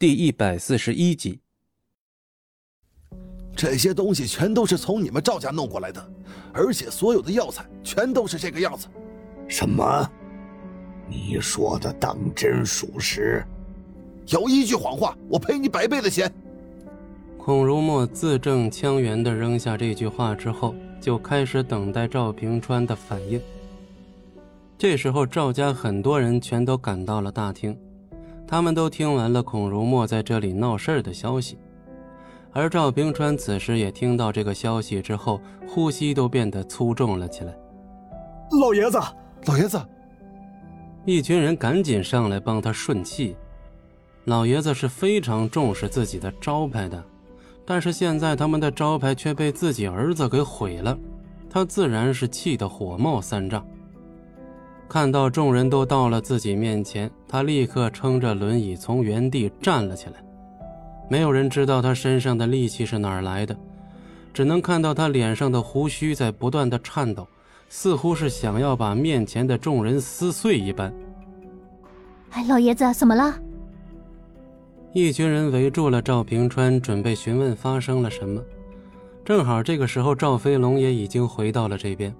第一百四十一集。这些东西全都是从你们赵家弄过来的，而且所有的药材全都是这个样子。什么？你说的当真属实？有一句谎话，我赔你百倍的钱。孔如墨字正腔圆地扔下这句话之后，就开始等待赵平川的反应。这时候，赵家很多人全都赶到了大厅。他们都听完了孔如墨在这里闹事儿的消息，而赵冰川此时也听到这个消息之后，呼吸都变得粗重了起来。老爷子，老爷子！一群人赶紧上来帮他顺气。老爷子是非常重视自己的招牌的，但是现在他们的招牌却被自己儿子给毁了，他自然是气得火冒三丈。看到众人都到了自己面前，他立刻撑着轮椅从原地站了起来。没有人知道他身上的力气是哪儿来的，只能看到他脸上的胡须在不断的颤抖，似乎是想要把面前的众人撕碎一般。哎，老爷子，怎么了？一群人围住了赵平川，准备询问发生了什么。正好这个时候，赵飞龙也已经回到了这边。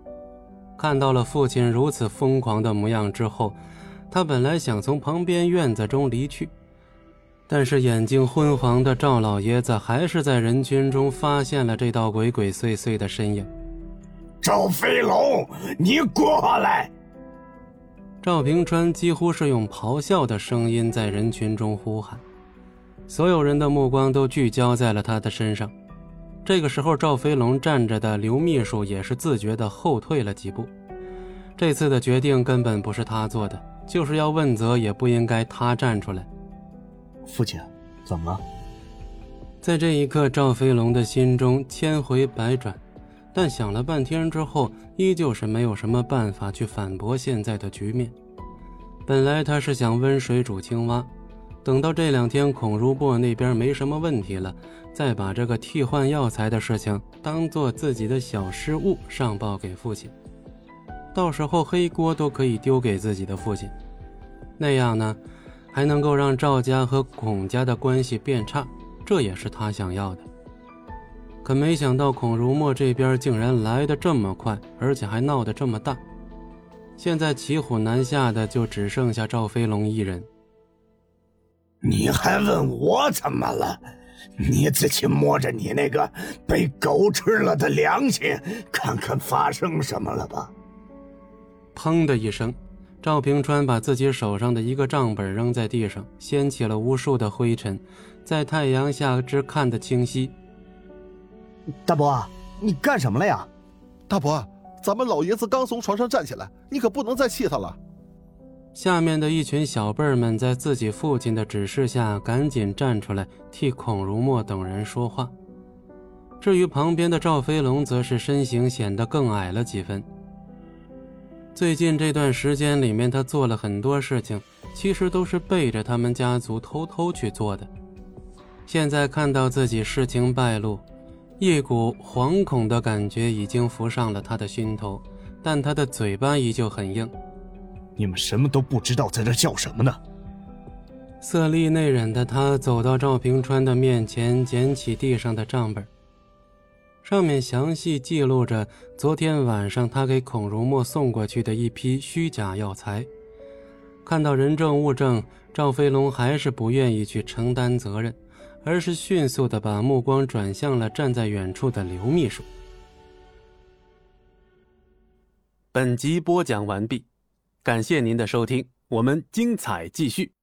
看到了父亲如此疯狂的模样之后，他本来想从旁边院子中离去，但是眼睛昏黄的赵老爷子还是在人群中发现了这道鬼鬼祟祟的身影。赵飞龙，你过来！赵平川几乎是用咆哮的声音在人群中呼喊，所有人的目光都聚焦在了他的身上。这个时候，赵飞龙站着的刘秘书也是自觉地后退了几步。这次的决定根本不是他做的，就是要问责也不应该他站出来。父亲，怎么了？在这一刻，赵飞龙的心中千回百转，但想了半天之后，依旧是没有什么办法去反驳现在的局面。本来他是想温水煮青蛙。等到这两天孔如墨那边没什么问题了，再把这个替换药材的事情当做自己的小失误上报给父亲，到时候黑锅都可以丢给自己的父亲，那样呢，还能够让赵家和孔家的关系变差，这也是他想要的。可没想到孔如墨这边竟然来得这么快，而且还闹得这么大，现在骑虎难下的就只剩下赵飞龙一人。你还问我怎么了？你自己摸着你那个被狗吃了的良心，看看发生什么了吧！砰的一声，赵平川把自己手上的一个账本扔在地上，掀起了无数的灰尘，在太阳下只看得清晰。大伯，你干什么了呀？大伯，咱们老爷子刚从床上站起来，你可不能再气他了。下面的一群小辈儿们在自己父亲的指示下，赶紧站出来替孔如墨等人说话。至于旁边的赵飞龙，则是身形显得更矮了几分。最近这段时间里面，他做了很多事情，其实都是背着他们家族偷偷去做的。现在看到自己事情败露，一股惶恐的感觉已经浮上了他的心头，但他的嘴巴依旧很硬。你们什么都不知道，在这叫什么呢？色厉内荏的他走到赵平川的面前，捡起地上的账本，上面详细记录着昨天晚上他给孔如墨送过去的一批虚假药材。看到人证物证，赵飞龙还是不愿意去承担责任，而是迅速的把目光转向了站在远处的刘秘书。本集播讲完毕。感谢您的收听，我们精彩继续。